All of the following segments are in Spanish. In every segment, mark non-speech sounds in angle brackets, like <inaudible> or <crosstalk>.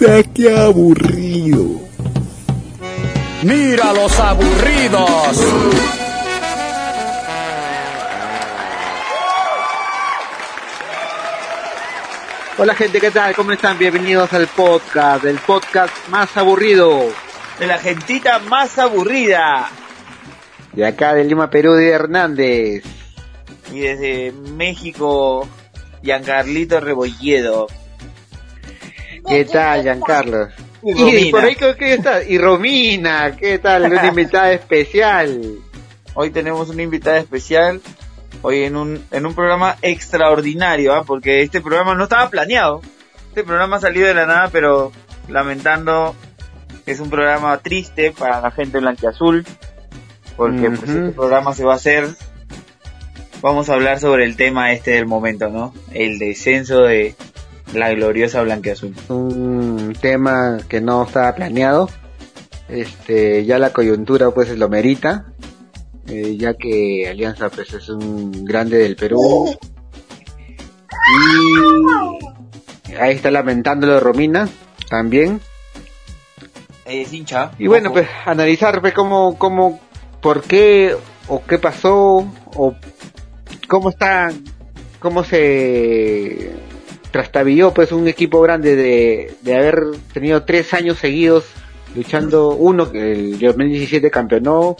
Puta, qué aburrido. Mira los aburridos. Hola gente, ¿qué tal? ¿Cómo están? Bienvenidos al podcast, el podcast más aburrido. De la gentita más aburrida. De acá de Lima, Perú, de Hernández. Y desde México, Giancarlito Rebolledo. ¿Qué tal, Giancarlo? Y Y Romina. por ahí, ¿qué está? Y Romina, ¿qué tal? Una <laughs> invitada especial. Hoy tenemos una invitada especial. Hoy en un, en un programa extraordinario, ¿ah? porque este programa no estaba planeado. Este programa ha salido de la nada, pero lamentando es un programa triste para la gente blanquiazul. Porque pues, este programa se va a hacer. Vamos a hablar sobre el tema este del momento, ¿no? El descenso de la gloriosa blanquiazul. Un tema que no estaba planeado. Este, ya la coyuntura pues lo merita. eh, ya que Alianza pues es un grande del Perú. Y ahí está lamentándolo Romina también. Es hincha. Y bueno, ojo. pues analizar pues, cómo, cómo, por qué o qué pasó o cómo está, cómo se trastabilló pues un equipo grande de, de haber tenido tres años seguidos luchando, uno que el 2017 campeonó,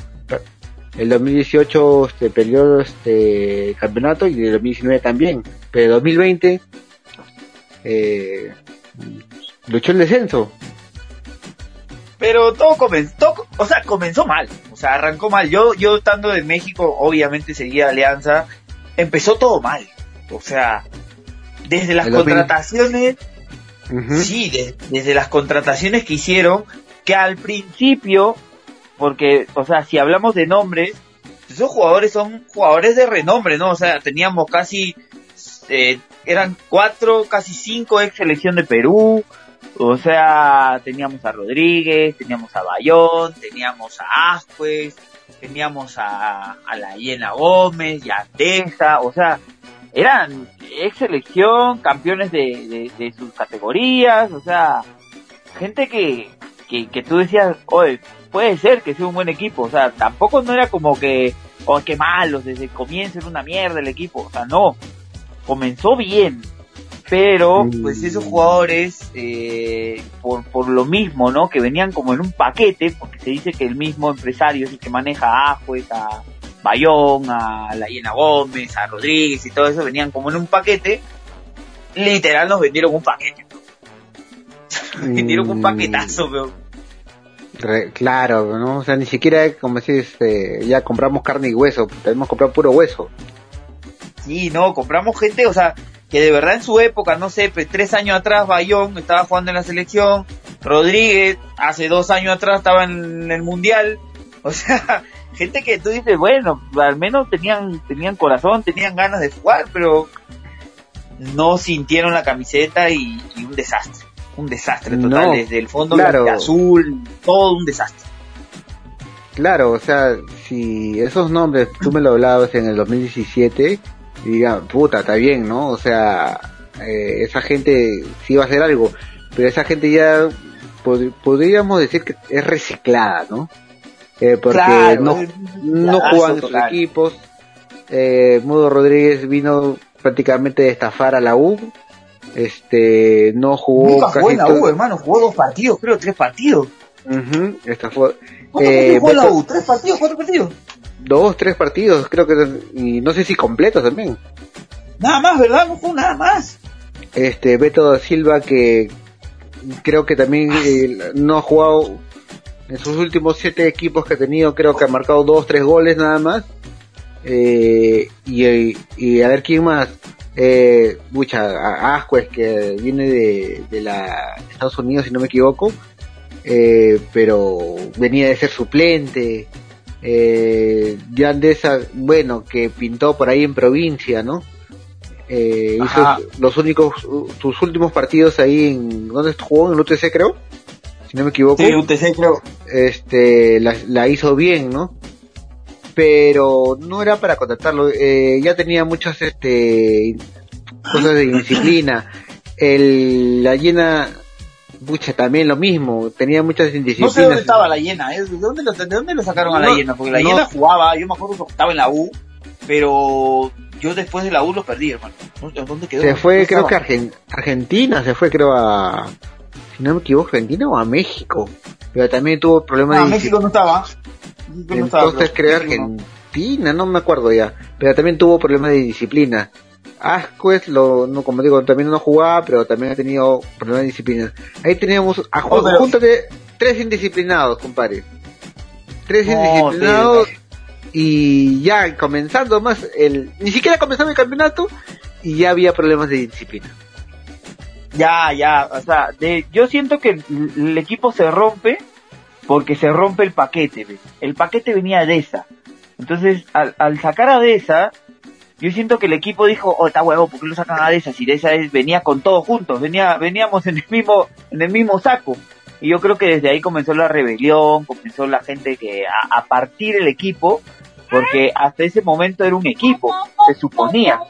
el 2018 este, perdió este campeonato y el 2019 también, pero el 2020 eh, luchó el descenso. Pero todo comenzó, o sea, comenzó mal. O sea, arrancó mal. Yo, yo estando de México, obviamente seguía Alianza. Empezó todo mal. O sea, desde las El 2000. contrataciones, sí, de- desde las contrataciones que hicieron, que al principio, porque, o sea, si hablamos de nombres, esos jugadores son jugadores de renombre, ¿no? O sea, teníamos casi, eh, eran cuatro, casi cinco ex selección de Perú, o sea, teníamos a Rodríguez, teníamos a Bayón, teníamos a Ascuez, teníamos a, a la Hiena Gómez y a Teja, o sea, eran ex selección, campeones de, de, de sus categorías, o sea, gente que, que, que tú decías, oye, puede ser que sea un buen equipo, o sea, tampoco no era como que, oh, qué malos, desde el comienzo era una mierda el equipo, o sea, no, comenzó bien, pero Mm. pues esos jugadores, eh, por, por lo mismo, ¿no? Que venían como en un paquete, porque se dice que el mismo empresario es el que maneja a Ajuez, a Bayón, a la Hiena Gómez, a Rodríguez y todo eso, venían como en un paquete, literal nos vendieron un paquete, <laughs> vendieron un Mm, paquetazo, pero re- claro, ¿no? O sea, ni siquiera como si este, ya compramos carne y hueso, tenemos que comprar puro hueso. Sí, no, compramos gente, o sea, que de verdad en su época, no sé, pues, tres años atrás Bayón estaba jugando en la selección, Rodríguez hace dos años atrás estaba en el Mundial, o sea, gente que tú dices, bueno, al menos tenían, tenían corazón, tenían ganas de jugar, pero no sintieron la camiseta y, y un desastre, un desastre total, No, desde el fondo claro. de azul, todo un desastre. Claro, o sea, si esos nombres tú me lo hablabas en el 2017, y diga, puta, está bien, ¿no? O sea, eh, esa gente sí va a hacer algo, pero esa gente ya pod- podríamos decir que es reciclada, ¿no? Eh, porque Claro, no, no en sus total. equipos. Eh, Mudo Rodríguez vino prácticamente de estafar a la U. Este, no jugó Nunca jugó casi en la todo- U, hermano, jugó dos partidos, creo, tres partidos. Ujú, estafó. ¿Cuántos Eh, jugó en la Beto- U? ¿Tres partidos, cuatro partidos? dos, tres partidos, creo que, y no sé si completos también. Nada más, ¿verdad? No jugó nada más. Este, Beto da Silva que creo que también eh, no ha jugado en sus últimos siete equipos que ha tenido, creo que ha marcado dos, tres goles nada más. Eh, y, y a ver quién más. Eh, mucha, Ascuez que viene de, de la Estados Unidos si no me equivoco. Eh, pero venía de ser suplente. Eh, Yandesa, bueno, que pintó por ahí en provincia, ¿no? Eh, hizo los únicos, sus últimos partidos ahí en, ¿dónde jugó? En el UTC creo, si no me equivoco. Sí, UTC creo. Este, la, la hizo bien, ¿no? Pero no era para contratarlo, eh, ya tenía muchas, este, cosas de indisciplina. El, la llena, pucha, también lo mismo, tenía muchas indisciplinas. No sé dónde estaba la llena, ¿eh? ¿De dónde lo, de dónde lo sacaron a la No, llena? Porque la no. llena jugaba, yo me acuerdo que estaba en la U, pero yo después de la U lo perdí, hermano. ¿Dó- ¿Dónde quedó? Se fue, ¿Dónde creo que a estaba? Argen- Argentina, se fue creo a, si no me equivoco, Argentina o a México. Pero también tuvo problemas Ah, de México no estaba. México no estaba, Entonces creo. creo no. Argentina, no me acuerdo ya. Pero también tuvo problemas de disciplina. Asquez, lo, no, como digo, también no jugaba, pero también ha tenido problemas de disciplina. Ahí teníamos a Oh, pero- júntate tres indisciplinados, compadre. Tres No, indisciplinados y ya comenzando más el, ni siquiera comenzaba el campeonato y ya había problemas de disciplina. Ya, ya, o sea, de, yo siento que el, equipo se rompe porque se rompe el paquete. El paquete venía de esa. Entonces, al, al sacar a Deza, yo siento que el equipo dijo, oh, está huevo, ¿por qué lo sacan a Deza? Si Deza es, venía con todos juntos, venía, veníamos en el mismo, en el mismo saco. Y yo creo que desde ahí comenzó la rebelión, comenzó la gente que a, a partir el equipo, porque hasta ese momento era un equipo, se suponía.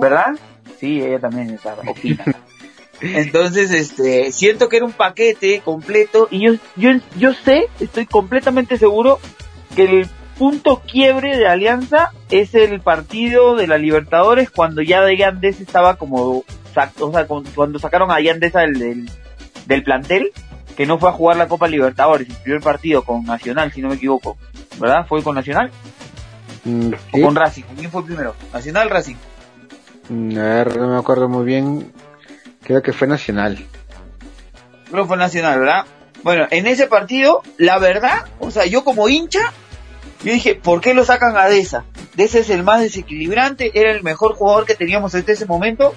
¿Verdad? Sí, ella también está opina. <laughs> Entonces, este, siento que era un paquete completo y yo, yo, yo sé, estoy completamente seguro que el punto quiebre de Alianza es el partido de la Libertadores cuando ya de Yandés estaba como, o sea, cuando sacaron a Yandés del, del, del plantel, que no fue a jugar la Copa Libertadores, el primer partido con Nacional, si no me equivoco, ¿verdad? ¿Fue con Nacional Mm, o sí. con Racing? ¿Quién fue primero? Nacional, Racing. Mm, A ver, no me acuerdo muy bien. Creo que fue Nacional. Creo que fue Nacional, ¿verdad? Bueno, en ese partido, la verdad, o sea, yo como hincha, yo dije, ¿por qué lo sacan a Deza? Deza es el más desequilibrante, era el mejor jugador que teníamos hasta ese momento.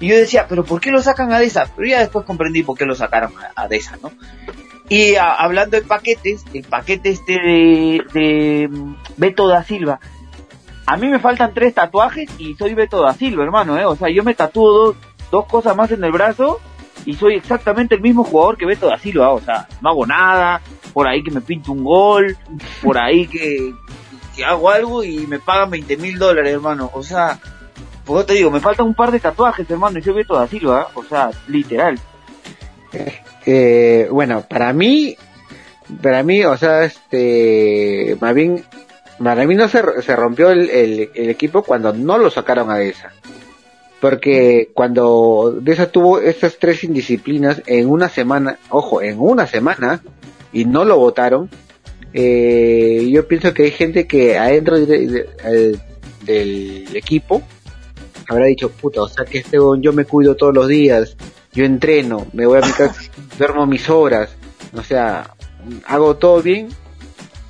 Y yo decía, ¿pero por qué lo sacan a Deza? Pero ya después comprendí por qué lo sacaron a, a Deza, ¿no? Y hablando de paquetes, el paquete este de, de mm, Beto da Silva. A mí me faltan tres tatuajes y soy Beto da Silva, hermano, ¿eh? O sea, yo me tatúo dos, dos cosas más en el brazo y soy exactamente el mismo jugador que Beto da Silva, o sea, no hago nada, por ahí que me pinto un gol, por ahí que, hago algo y me pagan 20 mil dólares, hermano, o sea, pues yo te digo, me faltan un par de tatuajes, hermano, y soy Beto da Silva, ¿eh? o sea, literal. Eh, bueno, para mí, para mí, o sea, este, más para mí no se, se rompió el, equipo cuando no lo sacaron a Deza. Porque cuando Deza tuvo estas tres indisciplinas en una semana, ojo, en una semana, y no lo votaron, eh, yo pienso que hay gente que adentro de- de- de- del equipo habrá dicho, puta, o sea que este yo me cuido todos los días, yo entreno, me voy a mi casa, <laughs> duermo mis horas, o sea, hago todo bien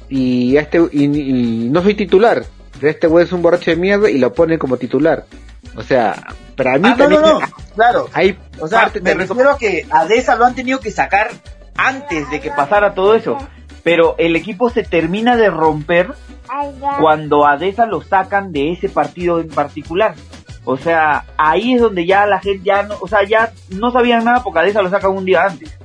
y a este y, y no soy titular, pero este güey es un borracho de mierda y lo pone como titular. O sea, para mí Ah, no, también no, no, claro, hay o sea, parte me refiero a que a Deza lo han tenido que sacar antes de que pasara todo eso, pero el equipo se termina de romper cuando a Deza lo sacan de ese partido en particular. O sea, ahí es donde ya la gente ya no, o sea, ya no sabían nada porque a Deza lo sacan un día antes.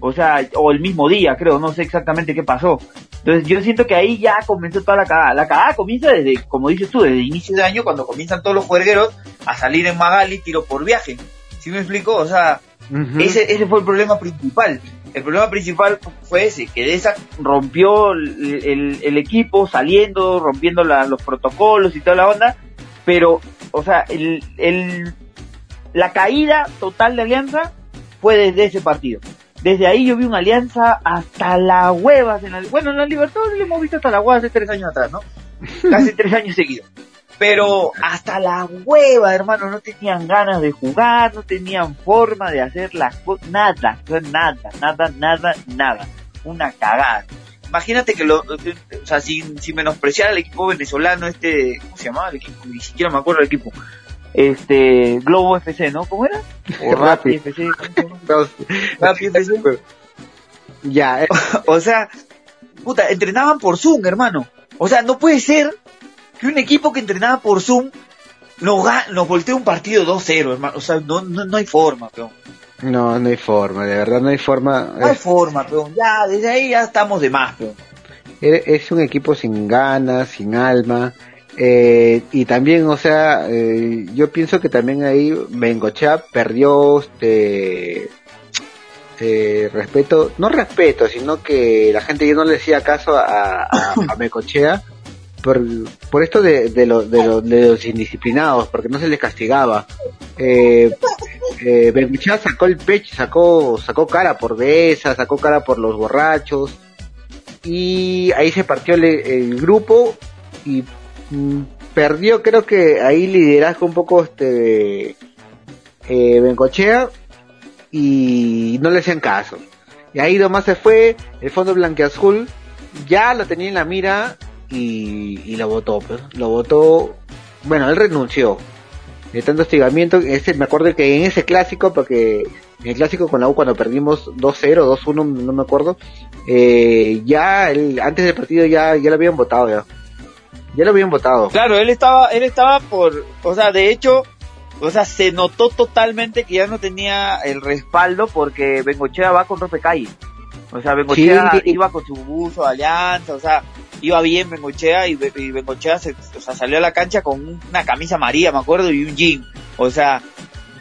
O sea, o el mismo día, creo, no sé exactamente qué pasó. Entonces yo siento que ahí ya comenzó toda la cagada. La cagada comienza desde, como dices tú, desde inicio de año cuando comienzan todos los juergueros a salir en Magali tiro por viaje. ¿Sí me explico? O sea, ese, ese fue el problema principal. El problema principal fue ese, que Deza rompió el, el- el equipo saliendo, rompiendo la- los protocolos y toda la onda, pero, o sea, el, el, la caída total de Alianza fue desde ese partido. Desde ahí yo vi una alianza hasta las huevas. En la, bueno, en la Libertadores lo hemos visto hasta las huevas hace tres años atrás, ¿no? <laughs> Casi tres años seguidos. Pero hasta la hueva, hermano, no tenían ganas de jugar, no tenían forma de hacer las cosas, nada, nada, nada, nada, nada. Una cagada. Imagínate que lo, o sea, sin, sin menospreciar al equipo venezolano, este, ¿cómo se llamaba el equipo? Ni siquiera me acuerdo del equipo. Este, Globo FC, ¿no? ¿Cómo era? O Rappi. FC, Rappi FC. Ya, eh, <laughs> O sea, puta, entrenaban por Zoom, hermano. O sea, no puede ser que un equipo que entrenaba por Zoom nos, nos voltee un partido 2-0, hermano. O sea, no, no, no hay forma, peón. No, no hay forma, de verdad no hay forma. No hay Es, forma, peón. Ya, desde ahí ya estamos de más, peón. es un equipo sin ganas, sin alma. Eh, y también, o sea, eh, yo pienso que también ahí Bengochea perdió este este respeto, no respeto, sino que la gente ya no le hacía caso a, a, a Mecochea por, por esto de, de, lo- de, lo- de los indisciplinados, porque no se les castigaba. Eh, eh, sacó el pecho, sacó, sacó cara por Deza, sacó cara por los borrachos, y ahí se partió el, grupo y mm, perdió creo que ahí liderazgo un poco este eh, Bengochea y no le hacían caso. Y ahí nomás se fue, el fondo blanqueazul ya lo tenía en la mira y, y lo votó, pues. Lo votó, bueno, él renunció. De tanto hostigamiento, ese, me acuerdo que en ese clásico, porque en el clásico con la U cuando perdimos 2-0, 2-1, no me acuerdo, eh, ya el, antes del partido ya, ya lo habían votado ya. Ya lo habían votado. Claro, él estaba, él estaba por, o sea, de hecho, o sea, se notó totalmente que ya no tenía el respaldo porque Bengochea va con Ropecalle. O sea, Bengochea Sí. iba con su buzo, alianza, o sea, iba bien Bengochea y, Be- y Bengochea se, o sea, salió a la cancha con una camisa amarilla, me acuerdo, y un jean. O sea,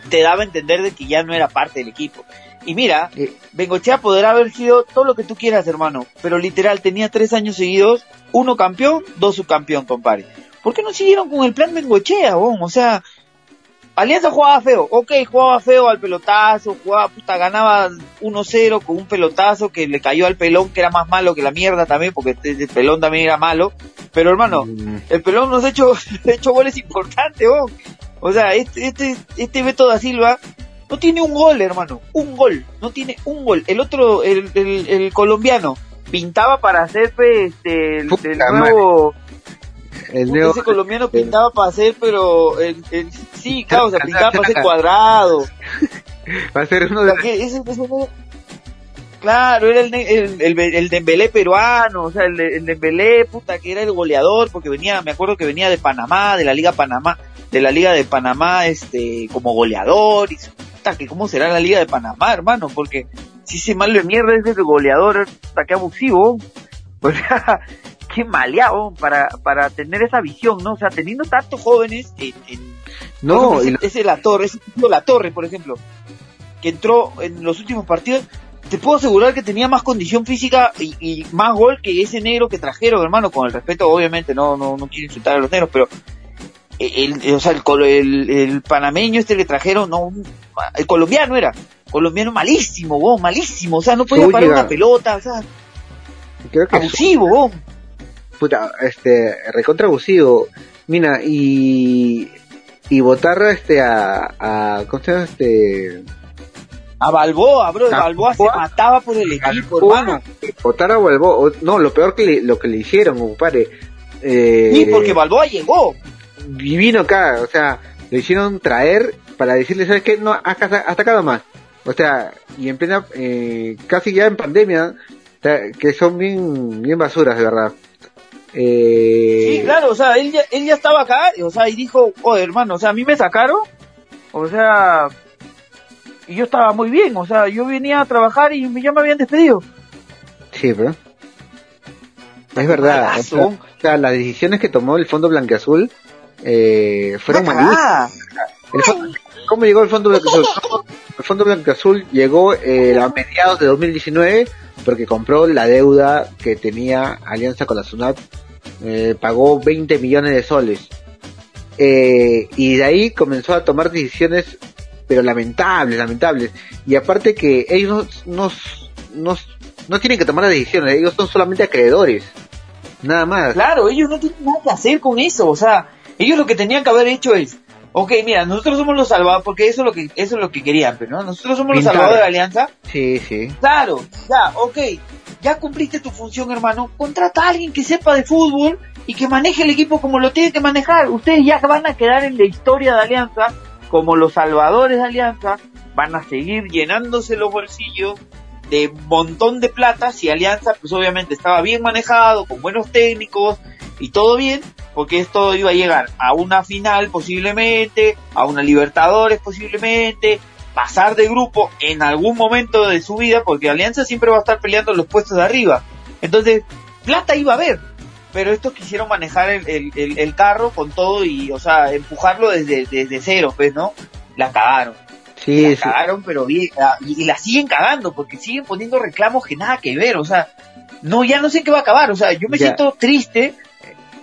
te daba a entender de que ya no era parte del equipo. Y mira, Bengochea podrá haber sido todo lo que tú quieras, hermano, pero literal tenía tres años seguidos, uno campeón, dos subcampeón, compadre. ¿Por qué no siguieron con el plan Bengochea, bon? O sea, Alianza jugaba feo, ok, jugaba feo al pelotazo, jugaba, puta, ganaba 1-0 con un pelotazo que le cayó al pelón, que era más malo que la mierda también, porque el pelón también era malo. Pero hermano, mm, el pelón nos ha hecho, <laughs> ha hecho goles importantes, bon. O sea, este, este, este Beto da Silva no tiene un gol, hermano. Un gol. No tiene un gol. El otro, el, el, el colombiano, pintaba para hacer, pues, este, el, el nuevo, el ese colombiano pintaba para hacer, pero, el, el- sí, claro, o sea, pintaba para hacer <laughs> cuadrado. va a ser uno O de sea, que ese- ese no- Claro, era el, el, el, el Dembélé peruano, o sea, el, el Dembélé, puta, que era el goleador, porque venía, me acuerdo que venía de Panamá, de la Liga Panamá, de la Liga de Panamá, este, como goleador, y puta, que cómo será la Liga de Panamá, hermano, porque si ese malo de mierda es el goleador, puta, qué abusivo, <laughs> o sea, qué maleado para, para tener esa visión, ¿no? O sea, teniendo tantos jóvenes en, en no, ese, ese La Torre, ese La Torre, por ejemplo, que entró en los últimos partidos, te puedo asegurar que tenía más condición física y, y más gol que ese negro que trajeron, hermano, con el respeto, obviamente, no, no, no quiero insultar a los negros, pero el, el- o sea, el, el, el panameño este que trajeron, no, el colombiano era, colombiano malísimo, vos, malísimo, o sea, no podía parar una pelota, o sea, creo que abusivo. Puta, este, recontra abusivo. Mira, y, y votar este a, a, ¿cómo se llama este? A Balboa, bro, A Balboa se mataba por el equipo, Balboa. hermano. Votar a Balboa, no, lo peor que le, lo que le hicieron, compadre. Eh, Sí, porque Balboa llegó. y vino acá, o sea, lo hicieron traer para decirle, ¿sabes qué? No, hasta, hasta acá nomás. O sea, y en plena, eh, casi ya en pandemia, que son bien, bien basuras, de verdad. Eh, Sí, claro, o sea, él ya, él ya estaba acá, o sea, y dijo, oh, hermano, o sea, a mí me sacaron, o sea, y yo estaba muy bien, o sea, yo venía a trabajar y ya me habían despedido. Sí, pero... Es verdad. O sea, o sea, las decisiones que tomó el Fondo Blanqueazul eh, fueron malísimas. cagada. El fondo- ¿Cómo llegó el Fondo Blanqueazul? El Fondo Blanqueazul llegó eh, a mediados de 2019 porque compró la deuda que tenía Alianza con la SUNAT. Eh, pagó 20 millones de soles. Eh, y de ahí comenzó a tomar decisiones, pero lamentables, lamentables. Y aparte que ellos no, no, no tienen que tomar las decisiones, ellos son solamente acreedores. Nada más. Claro, ellos no tienen nada que hacer con eso, o sea, ellos lo que tenían que haber hecho es, ok, mira, nosotros somos los salvados, porque eso es lo que, eso es lo que querían, pero ¿no? Nosotros somos los salvados de la alianza, Sí, sí. Claro, ya, ok. Ya cumpliste tu función, hermano. Contrata a alguien que sepa de fútbol y que maneje el equipo como lo tiene que manejar. Ustedes ya van a quedar en la historia de Alianza como los salvadores de Alianza. Van a seguir llenándose los bolsillos de montón de plata si Alianza, pues obviamente estaba bien manejado, con buenos técnicos y todo bien, porque esto iba a llegar a una final posiblemente, a una Libertadores posiblemente, pasar de grupo en algún momento de su vida, porque Alianza siempre va a estar peleando los puestos de arriba. Entonces, plata iba a haber, pero estos quisieron manejar el, el, el- el carro con todo y, o sea, empujarlo desde, desde cero, pues, ¿no? La cagaron. Sí, la sí. cagaron, pero bien, y, y la siguen cagando, porque siguen poniendo reclamos que nada que ver, o sea, no, ya no sé qué va a acabar, o sea, yo me Ya. siento triste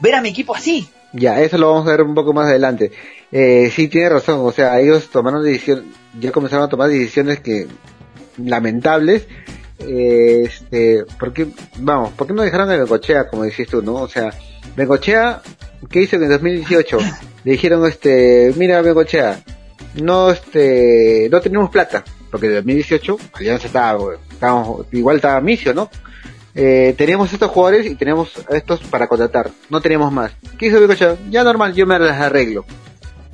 ver a mi equipo así. Ya, eso lo vamos a ver un poco más adelante. Eh, sí, tiene razón, o sea, ellos tomaron decisiones, ya comenzaron a tomar decisiones que lamentables. Eh, este, porque, vamos, ¿por qué no dejaron a Bengochea, como decís tú, no? O sea, Bengochea, ¿qué hizo en el 2018? <laughs> Le dijeron, este, mira Bengochea, no, este, no tenemos plata, porque en el 2018 Alianza estaba, estábamos, igual estaba Micio, ¿no? Eh, teníamos estos jugadores y tenemos estos para contratar, no teníamos más. ¿Qué hizo Bengochea? Ya normal, yo me las arreglo.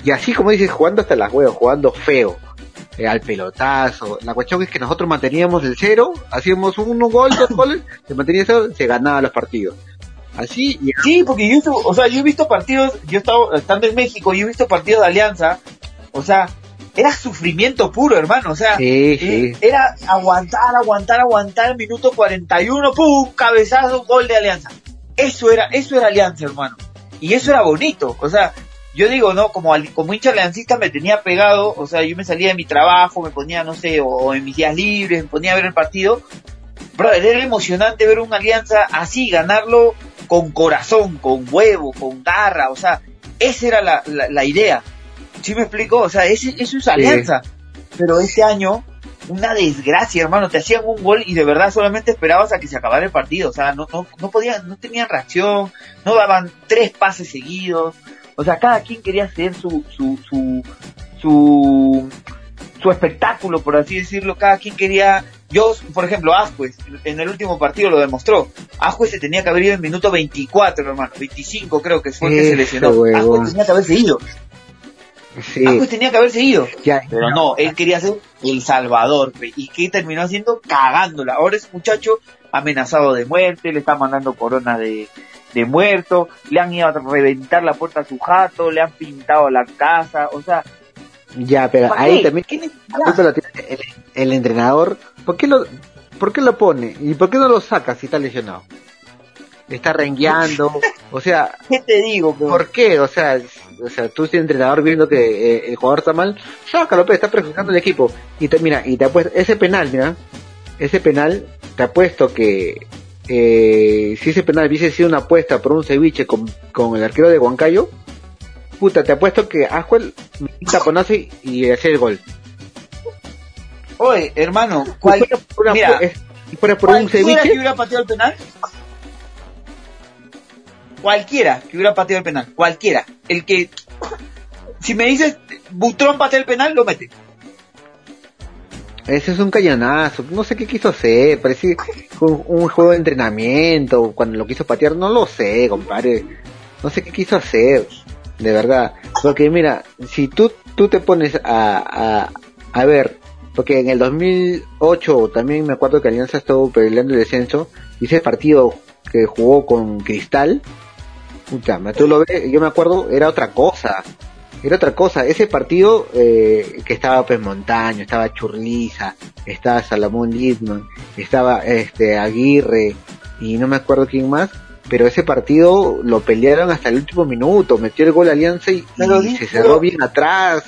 Y así como dices, jugando hasta las huevas, jugando feo, eh, al pelotazo. La cuestión es que nosotros manteníamos el cero, hacíamos uno gol, dos <laughs> goles, se mantenía el cero, se ganaban los partidos. Así, y Sí, porque yo, o sea, yo he visto partidos, yo he estado estando en México, yo he visto partidos de Alianza, o sea, era sufrimiento puro, hermano, o sea, Sí, eh, sí. era aguantar, aguantar, aguantar, minuto 41, pum, cabezazo, gol de Alianza. Eso era, eso era Alianza, hermano. Y eso era bonito, o sea, yo digo, ¿no? Como, como hincha aliancista me tenía pegado, o sea, yo me salía de mi trabajo, me ponía, no sé, o, o en mis días libres, me ponía a ver el partido. Brother, era emocionante ver una alianza así, ganarlo con corazón, con huevo, con garra, o sea, esa era la, la, la idea. ¿Sí me explico? O sea, ese, eso es alianza. Pero este año, una desgracia, hermano, te hacían un gol y de verdad solamente esperabas a que se acabara el partido, o sea, no, no, no podían, no tenían reacción, no daban tres pases seguidos, o sea, cada quien quería hacer su, su, su, su, su espectáculo, por así decirlo, cada quien quería, yo, por ejemplo, Ascuez, en el último partido lo demostró, Ascuez se tenía que haber ido en minuto 24, hermano, 25 creo que fue el que se lesionó. Ascuez tenía que haberse ido, sí. Ascuez tenía que haberse ido, Ya, pero no, él quería ser el salvador, y que terminó haciendo cagándola, ahora ese muchacho amenazado de muerte, le está mandando corona de, de muerto, le han ido a reventar la puerta a su jato, le han pintado la casa, o sea, ya, pero ¿para ahí qué? también ¿Qué el, el entrenador. ¿Por qué lo, por qué lo pone? ¿Y por qué no lo saca si está lesionado? Está rengueando, <laughs> o sea, ¿Qué te digo? pe? ¿Por qué? O sea, es- o sea, tú siendo entrenador viendo que eh, el jugador está mal, sácalo, está perjudicando al equipo. Y te, mira, y te apuesto, ese penal, mira, ese penal, te apuesto que eh, si ese penal hubiese sido una apuesta por un ceviche con, con el arquero de Huancayo, puta, te apuesto que un taponazo y, y hacía el gol. Oye, hermano, Si ¿cuál, fuera por una- mira, si fuera por un cualquiera que ceviche, hubiera pateado el penal, cualquiera que hubiera pateado el penal, cualquiera, el que, si me dices, Butrón patea el penal, lo mete. ese es un cañonazo, no sé qué quiso hacer, parece un, juego de entrenamiento, cuando lo quiso patear, no lo sé, compadre, no sé qué quiso hacer, de verdad, porque mira, si tú, tú te pones a, a, a ver, porque en el 2008 también me acuerdo que Alianza estuvo peleando el descenso, y ese partido que jugó con Cristal, puta, tú lo ves, yo me acuerdo, era otra cosa, era otra cosa. Ese partido eh, que estaba pues Montaño, estaba Churliza, estaba Salomón Lidman, estaba este Aguirre y no me acuerdo quién más, pero ese partido lo pelearon hasta el último minuto, metió el gol Alianza y, Pero y di- se cerró pero- bien atrás.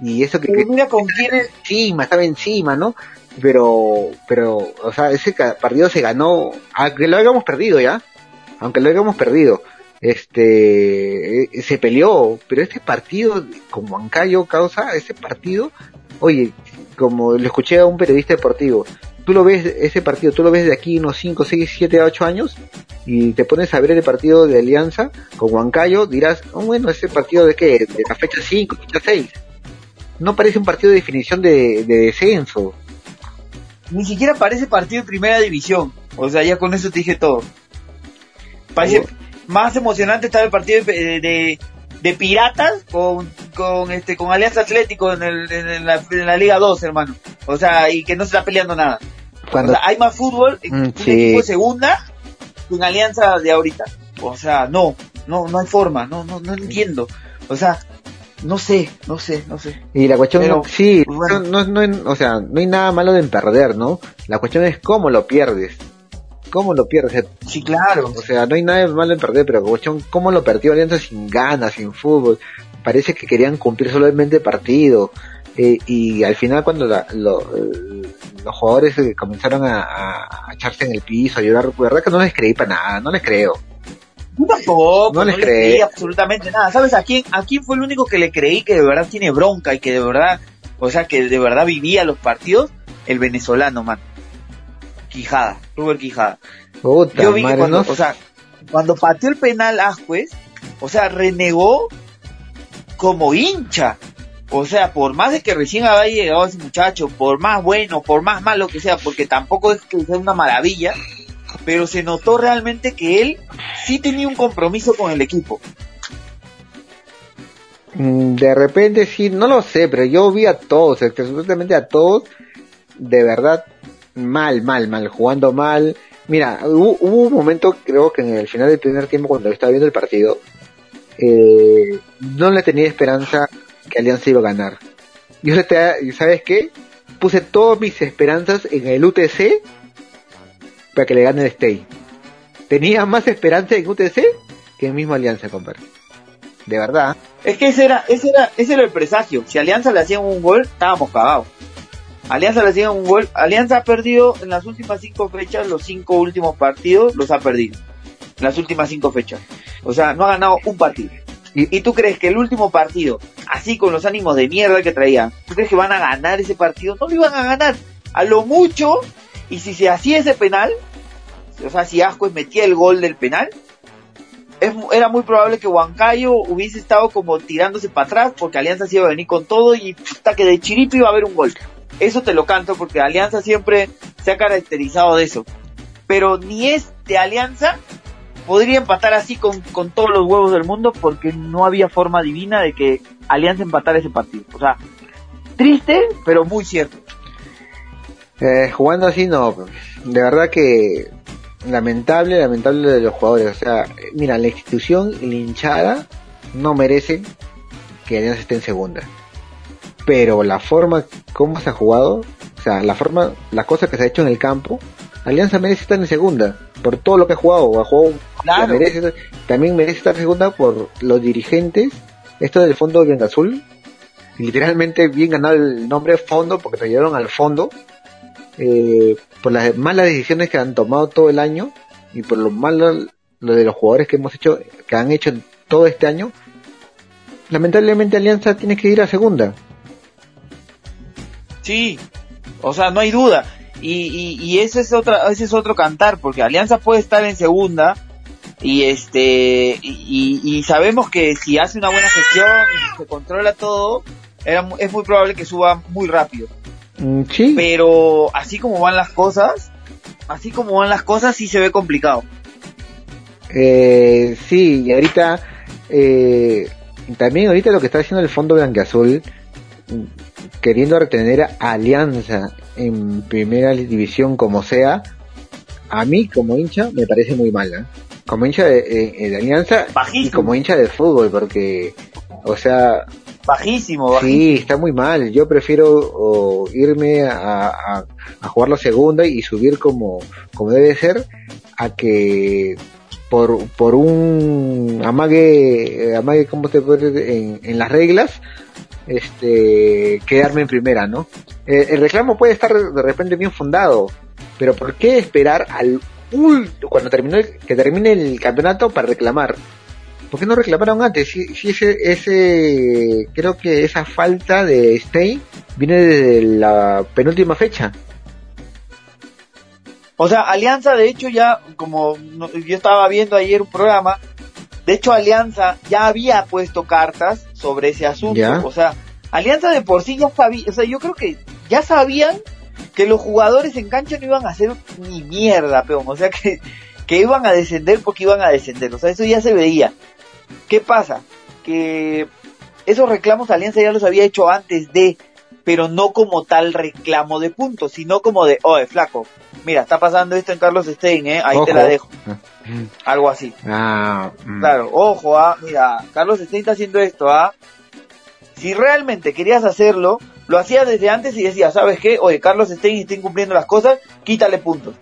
Y eso que, que mira con quién es, encima, estaba encima, ¿no? Pero, pero, o sea, ese partido se ganó, aunque lo hayamos perdido ya, aunque lo hayamos perdido, este, eh, se peleó, pero este partido con Huancayo causa, ese partido, oye, como lo escuché a un periodista deportivo, tú lo ves, ese partido, tú lo ves de aquí unos 5, 6, 7, 8 años, y te pones a ver el partido de Alianza con Huancayo, dirás, oh, bueno, ese partido de qué, de la fecha 5, fecha 6, no parece un partido de definición de, de descenso. ni siquiera parece partido de primera división, o sea, ya con eso te dije todo. Parece. Más emocionante estar el partido de, de, de Piratas con, con este con Alianza Atlético en, el, en, en la, en la Liga 2, hermano. O sea, y que no se está peleando nada. Cuando O sea, hay más fútbol en Mm, un sí. equipo de segunda que en Alianza de ahorita. O sea, no, no, no hay forma, no, no, no entiendo. O sea, no sé, no sé, no sé. Y la cuestión, Pero, sí, bueno. no, no, no- o sea, no hay nada malo en perder, ¿no? La cuestión es cómo lo pierdes. ¿Cómo lo pierdes? Sí, claro. O sea, no hay nada malo en perder, pero ¿cómo lo perdió Alianza sin ganas, sin fútbol? Parece que querían cumplir solamente partido. eh, y al final cuando la, lo, eh, los jugadores eh, comenzaron a, a, a, echarse en el piso, a llorar, la verdad que no les creí para nada, no les creo. Yo tampoco, no les no creí absolutamente nada. ¿Sabes a quién, a quién fue el único que le creí que de verdad tiene bronca y que de verdad, o sea, que de verdad vivía los partidos? El venezolano, man. Quijada, Ruber Quijada. Puta, Yo vi madre, que cuando, no- o sea, cuando pateó el penal Ascuez, o sea, renegó como hincha. O sea, por más de que recién había llegado ese muchacho, por más bueno, por más malo que sea, porque tampoco es que sea una maravilla, pero se notó realmente que él sí tenía un compromiso con el equipo. Mm, De repente sí, no lo sé, pero yo vi a todos, es que absolutamente a todos, de verdad, mal, mal, mal, jugando mal. Mira, hubo, hubo un momento, creo que en el final del primer tiempo, cuando estaba viendo el partido, eh, no le tenía esperanza que Alianza iba a ganar. Yo le tenía- ¿y ¿sabes qué? Puse todas mis esperanzas en el UTC para que le gane el Stay. Tenía más esperanza en UTC que en mismo Alianza, compadre. De verdad. Es que ese era, ese era, ese era el presagio. Si Alianza le hacían un gol, estábamos cagados. Alianza le hacían un gol. Alianza ha perdido en las últimas cinco fechas, los cinco últimos partidos los ha perdido. En las últimas cinco fechas. O sea, no ha ganado un partido. Y- ¿Y tú crees que el último partido, así con los ánimos de mierda que traían, tú crees que van a ganar ese partido? No lo iban a ganar. A lo mucho, y si se hacía ese penal, o sea, si Ascuez metía el gol del penal, es era muy probable que Huancayo hubiese estado como tirándose para atrás porque Alianza se iba a venir con todo y hasta que de chiripo iba a haber un gol. Eso te lo canto porque Alianza siempre se ha caracterizado de eso. Pero ni es de Alianza podría empatar así con, con todos los huevos del mundo porque no había forma divina de que Alianza empatara ese partido. O sea, triste, pero muy cierto. Eh, jugando así no, de verdad que lamentable, lamentable de los jugadores. O sea, mira, la institución hinchada no merecen que Alianza esté en segunda. Pero la forma como se ha jugado, o sea, la forma, las cosas que se ha hecho en el campo, Alianza merece estar en segunda por todo lo que ha jugado. Ha jugado Claro. merece, también merece estar en segunda por los dirigentes. Esto del fondo Bien Azul, literalmente bien ganado el nombre fondo porque te llevaron al fondo eh, por las malas decisiones que han tomado todo el año y por lo malo lo de los jugadores que hemos hecho que han hecho todo este año lamentablemente Alianza tiene que ir a segunda Sí, o sea, no hay duda. Y, y, y ese es otra, ese es otro cantar, porque Alianza puede estar en segunda y este y, y sabemos que si hace una buena gestión y se controla todo, era, es muy probable que suba muy rápido. Mm, sí Pero así como van las cosas, así como van las cosas, sí se ve complicado. eh, sí y ahorita eh, también ahorita lo que está haciendo el fondo blanqueazul queriendo retener a Alianza en primera división como sea a mí como hincha me parece muy mal ¿eh? como hincha de, eh, de Alianza y como hincha del fútbol porque o sea bajísimo, bajísimo. sí está muy mal yo prefiero o, irme a, a, a jugar la segunda y subir como como debe ser a que por por un amague eh, amague cómo te puede en, en las reglas este quedarme en primera no Eh, el reclamo puede estar de repente bien fundado pero por qué esperar al cuando terminó el- que termine el campeonato para reclamar ¿Por qué no reclamaron antes? Si, si ese, ese, creo que esa falta de stay viene desde la penúltima fecha. O sea, Alianza, de hecho, ya, como yo estaba viendo ayer un programa, de hecho, Alianza ya había puesto cartas sobre ese asunto. Ya. O sea, Alianza de por sí ya sabía, o sea, yo creo que ya sabían que los jugadores en cancha no iban a hacer ni mierda, peón. O sea, que, que iban a descender porque iban a descender. O sea, eso ya se veía. ¿Qué pasa? Que esos reclamos Alianza ya los había hecho antes de, pero no como tal reclamo de puntos, sino como de, oye, flaco, mira, está pasando esto en Carlos Stein, ¿eh? Ahí te la dejo. <laughs> Algo así. Ah, mm. Claro, ojo, ah, mira, Carlos Stein está haciendo esto, ah. Si realmente querías hacerlo, lo hacías desde antes y decías, ¿sabes qué? Oye, Carlos Stein está incumpliendo las cosas, quítale puntos.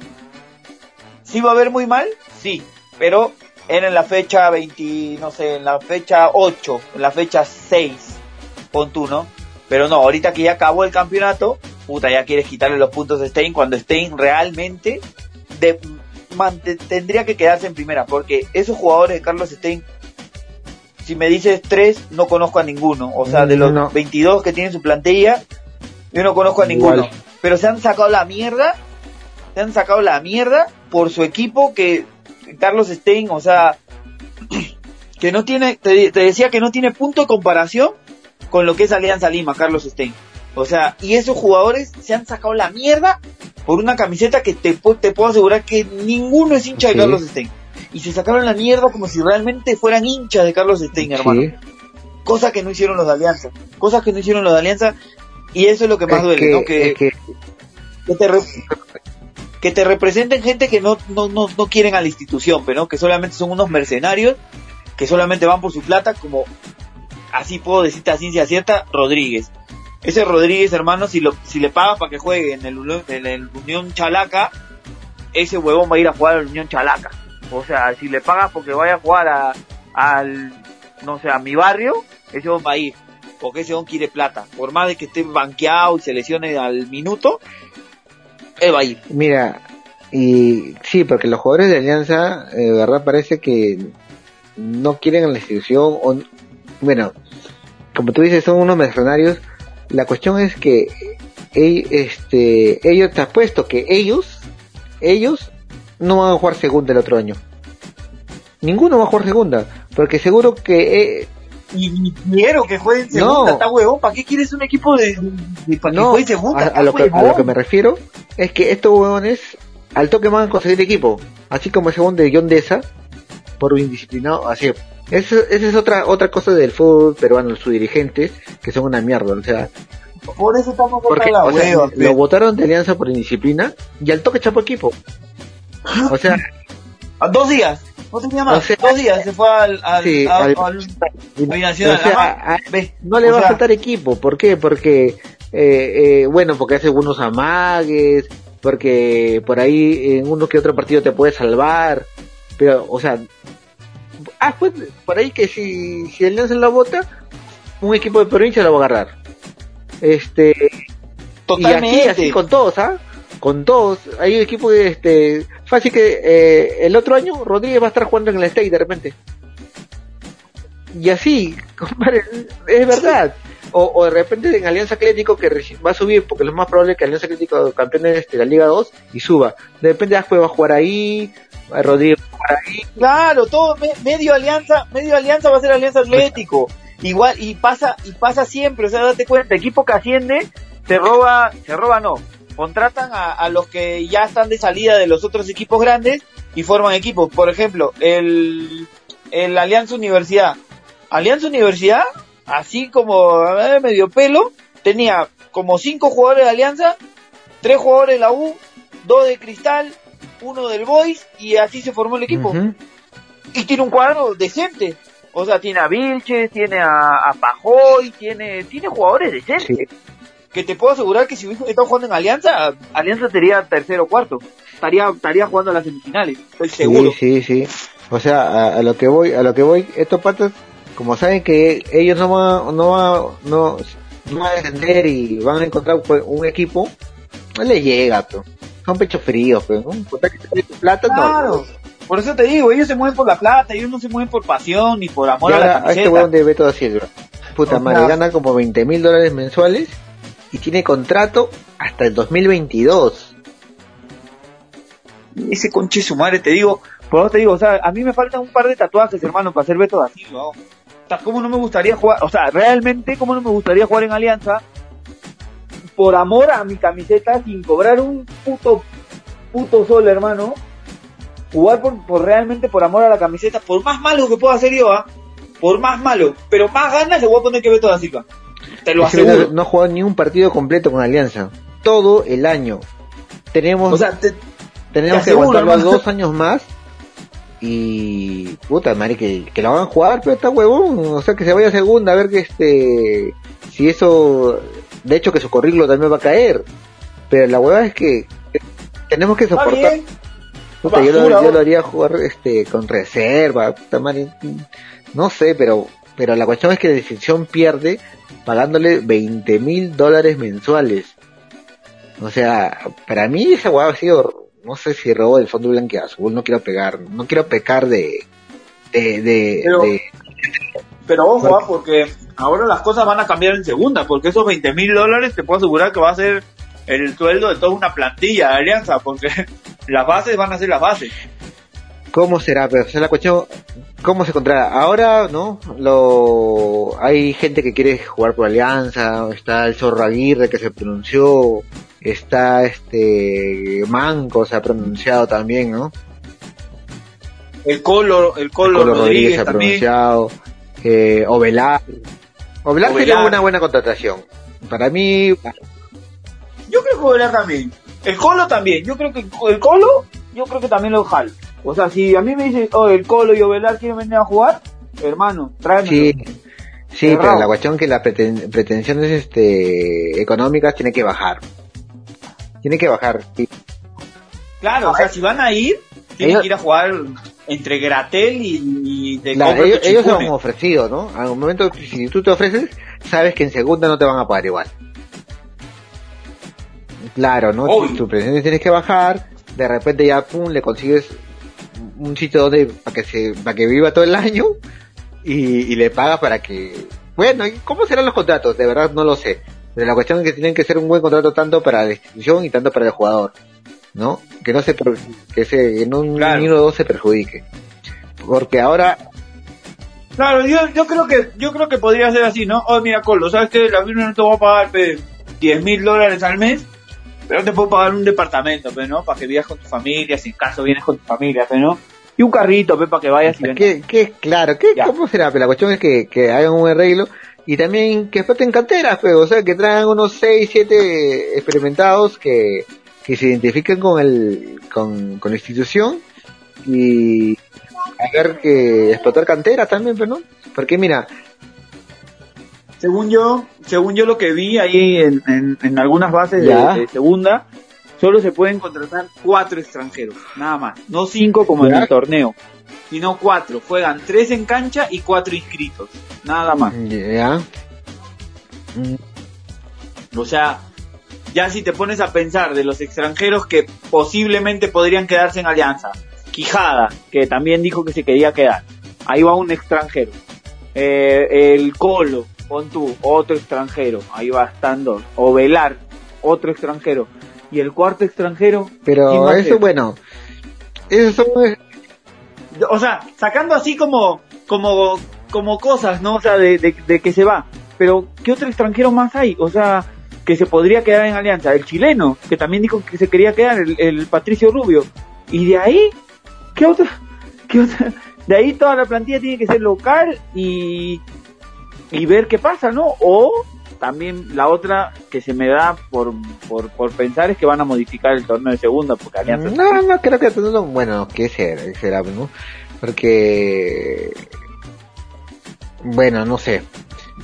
¿Sí va a ver muy mal? Sí, pero era en la fecha 20, no sé, en la fecha 8, en la fecha 6, pon tú, ¿no? Pero no, ahorita que ya acabó el campeonato, puta, ya quieres quitarle los puntos a Stein cuando Stein realmente de, tendría que quedarse en primera, porque esos jugadores de Carlos Stein, si me dices tres, no conozco a ninguno. O sea, de los 22 que tiene su plantilla, yo no conozco a ninguno. Pero se han sacado la mierda, se han sacado la mierda por su equipo que Carlos Stein, o sea, <clears throat> que no tiene, te, decía que no tiene punto de comparación con lo que es Alianza Lima, Carlos Stein. O sea, y esos jugadores se han sacado la mierda por una camiseta que te, te puedo asegurar que ninguno es hincha de Carlos Stein. Y se sacaron la mierda como si realmente fueran hinchas de Carlos Stein, hermano. Cosa que no hicieron los de Alianza. Cosas que no hicieron los de Alianza. Y eso es lo que más duele, ¿no? Que, que... te que te representen gente que no, no, no, no quieren a la institución, pero que solamente son unos mercenarios que solamente van por su plata, como así puedo decirte a ciencia cierta, Rodríguez. Ese Rodríguez, hermano, si, lo, si le pagas para que juegue en el, Unión Chalaca, ese huevón va a ir a jugar al Unión Chalaca. O sea, si le pagas porque vaya a jugar a, al, no sé, a mi barrio, ese huevón va a ir. Porque ese huevón quiere plata. Por más de que esté banqueado y se lesione al minuto, él va a ir. Mira, y sí, porque los jugadores de Alianza, eh, de verdad parece que no quieren la institución, o, bueno, como tú dices, son unos mercenarios la cuestión es que este, ellos te apuesto que ellos, ellos no van a jugar segunda el otro año. Ninguno va a jugar segunda, porque seguro que eh, y quiero que jueguen segunda, está huevón, ¿para qué quieres un equipo de, para no, que segunda? A, lo que, a, lo que, me refiero es que estos huevones al toque van a conseguir equipo, así como el segundo de John Deza, por indisciplinado, así esa es otra otra cosa del fútbol peruano, sus dirigentes, que son una mierda, o sea... Por eso estamos porque, la lo votaron de alianza por indisciplina y al toque chapó equipo. O sea... A dos días, no tenía más, dos días se fue al... al, sí, al, no le va a faltar equipo, ¿por qué? Porque... Eh, eh, bueno, porque hace unos amagues, porque por ahí en uno que otro partido te puede salvar, pero, o sea, ah, pues por ahí que si, si el Alianza la bota, un equipo de provincia lo va a agarrar. Este, Totalmente. Y así, así con todos, ¿ah? Con todos. Hay un equipo de, este, fácil que eh, el otro año Rodríguez va a estar jugando en el State de repente. Y así, <laughs> compadre, es verdad. O, o, de repente en Alianza Atlético que va a subir, porque lo más probable es que Alianza Atlético campeón de este, la Liga 2 y suba. De repente después va a jugar ahí, Rodrigo Claro, todo medio alianza, medio alianza va a ser alianza atlético. Igual, y pasa, y pasa siempre, o sea, date cuenta, equipo que asciende, se roba, se roba no, contratan a, los que ya están de salida de los otros equipos grandes y forman equipos. Por ejemplo, el, el Alianza Universidad. Alianza Universidad, así como medio pelo, tenía como cinco jugadores de Alianza, tres jugadores de la U, dos de Cristal, uno del Boys y así se formó el equipo. Y tiene un cuadro decente. O sea, tiene a Vilches, tiene a, a Pajoy, tiene, tiene jugadores decentes. Que te puedo asegurar que si hubiese estado jugando en Alianza, Alianza sería tercero o cuarto. Estaría, estaría jugando a las semifinales, estoy seguro. Sí, sí, sí. O sea, a, lo que voy, a lo que voy, estos patos, como saben que ellos no van, no va, no, no van a defender y van a encontrar un equipo, no les llega, pues son pecho frío, pero ¿no? plata, claro. Por eso te digo, ellos se mueven por la plata, ellos no se mueven por pasión ni por amor a la camiseta. A este weón de Beto da Silva. Puta madre, gana como 20 mil dólares mensuales y tiene contrato hasta el 2022. Ese conche su madre, te digo, por eso te digo, o sea, a mí me faltan un par de tatuajes, hermano, para ser Beto da Silva. O sea, ¿cómo no me gustaría jugar? O sea, realmente, ¿cómo no me gustaría jugar en Alianza? Por amor a mi camiseta, sin cobrar un puto, puto sol, hermano, jugar por, realmente por amor a la camiseta, por más malo que pueda hacer yo, ¿ah? por más malo, pero más ganas le voy a poner que ver toda Silva. Te lo aseguro. No, ha jugado ni un partido completo con Alianza. Todo el año. Tenemos, o sea, tenemos que aguantarlo dos años más. Y puta madre, que, que la van a jugar, pero está huevón. O sea, que se vaya a segunda a ver que este. Si eso de hecho que su currículo también va a caer. Pero la hueva es que tenemos que soportar. yo, lo, haría jugar este con reserva, no sé, pero pero la cuestión es que la selección pierde pagándole 20 mil dólares mensuales. O sea, para mí esa hueá ha sido, no sé si robo del fondo blanqueazul, no quiero pegar, no quiero pecar de, de, de, Pero- de- Pero ojo, porque ahora las cosas van a cambiar en segunda, porque esos 20 mil dólares te puedo asegurar que va a ser el sueldo de toda una plantilla de Alianza, porque <laughs> las bases van a ser las bases. ¿Cómo será? Pero o sea, la cuestión, ¿cómo se controla? Ahora, ¿no? Lo, hay gente que quiere jugar por Alianza, está el Zorro Aguirre que se pronunció, está este Manco se ha pronunciado también, ¿no? El Colo, el Colo, Colo Rodríguez, se ha también. pronunciado, eh, Ovelar. Ovelar sería una buena contratación. Para mí, Yo creo que Ovelar también. El Colo también. Yo creo que el Colo, yo creo que también lo jalo. O sea, si a mí me dicen, oh, el Colo y Ovelar quieren venir a jugar, hermano, tráeme. sí, sí, pero la cuestión que las preten- pretensiones este, económicas tiene que bajar. Tiene que bajar. sí. Claro, o sea, si van a ir, tienen Ellos- que ir a jugar entre Gratel y, y de Claro, ellos, ellos han ofrecido, ¿no? Al momento, si tú te ofreces, sabes que en segunda no te van a pagar igual. Claro, ¿no? Obvio. Tu presión tienes que bajar, de repente ya, pum, le consigues un sitio donde, para que se, para que viva todo el año, y, y le pagas para que, bueno, ¿y cómo serán los contratos? De verdad no lo sé. Pero la cuestión es que tienen que ser un buen contrato tanto para la institución y tanto para el jugador, ¿no? Que no se, que se, que no, Claro. uno o dos se perjudique. Porque ahora Claro, yo, yo creo que yo creo que podría ser así, ¿no? Oh, mira, Colo, ¿sabes qué? La firma no te voy a pagar pe, 10 mil dólares al mes, pero te puedo pagar un departamento, pe, ¿no? Para que vivas con tu familia, si en caso vienes con tu familia, pe, ¿no? Y un carrito, pe, para que vayas y vengas. ¿Qué, qué, claro, ¿qué, Ya. ¿cómo será? Pero la cuestión es que, que hagan un arreglo y también que exploten canteras, pues, o sea, que traigan unos 6, 7 experimentados que, que se identifiquen con el, con, con la institución y hacer que explotar canteras también, pues, ¿no? Porque mira, Según yo, según yo lo que vi ahí en, en, en algunas bases de, segunda, solo se pueden contratar cuatro extranjeros, nada más. No cinco como en el torneo, sino cuatro. Juegan tres en cancha y cuatro inscritos, nada más. ya, O sea, ya si te pones a pensar de los extranjeros que posiblemente podrían quedarse en Alianza, Quijada, que también dijo que se quería quedar, ahí va un extranjero. Eh, el Colo, pon tú, otro extranjero, ahí va estando. O Velar, otro extranjero. Y el cuarto extranjero, ¿quién pero eso, bueno, eso son, o sea, sacando así como, como, como cosas, ¿no? O sea, de, de, de que se va. Pero, ¿qué otro extranjero más hay? O sea, que se podría quedar en Alianza. El chileno, que también dijo que se quería quedar, el, el Patricio Rubio. Y de ahí, ¿qué otra? ¿Qué otra? De ahí toda la plantilla tiene que ser local y, y ver qué pasa, ¿no? O también la otra que se me da por, por, por pensar es que van a modificar el torneo de segunda, porque Alianza... No, no creo que no, bueno, que será, será, ¿no? Porque bueno, no sé.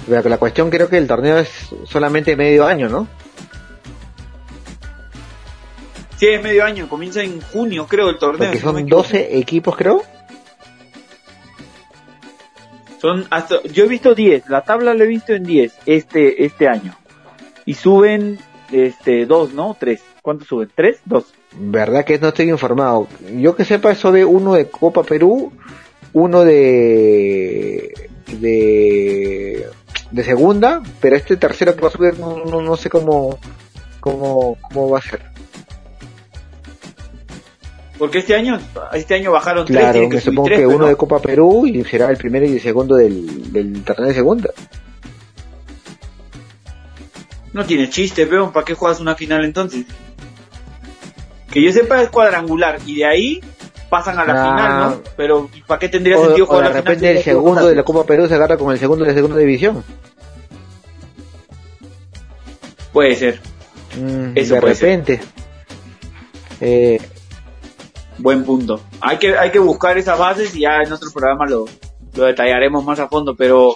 La cuestión creo que el torneo es solamente medio año, ¿no? Sí, es medio año, comienza en junio, creo, el torneo. Porque no son equivoco. 12 equipos, creo. Son hasta, yo he visto 10, la tabla la he visto en 10 este, este año. Y suben, este, dos, ¿no? Tres. ¿Cuántos suben? ¿Tres? Dos. Verdad que no estoy informado. Yo que sepa eso de uno de Copa Perú, uno de de de segunda, pero este tercero que va a subir no, no, no sé cómo cómo cómo va a ser. Porque este año, este año bajaron tres, Claro, me subir supongo tres, que uno ¿no? de Copa Perú y será el primero y el segundo del, del torneo de segunda. No tiene chiste, peón, ¿para qué juegas una final entonces? Que yo sepa es cuadrangular, y de ahí pasan a la Ah. final, ¿no? Pero, ¿para qué tendría O, sentido o jugar de la final repente el segundo de la? Copa Perú se agarra con el segundo de la segunda división. Puede ser, Mm, Eso de puede ser. repente. Eh, buen punto. Hay que, hay que buscar esas bases y ya en otro programa lo, lo detallaremos más a fondo, pero,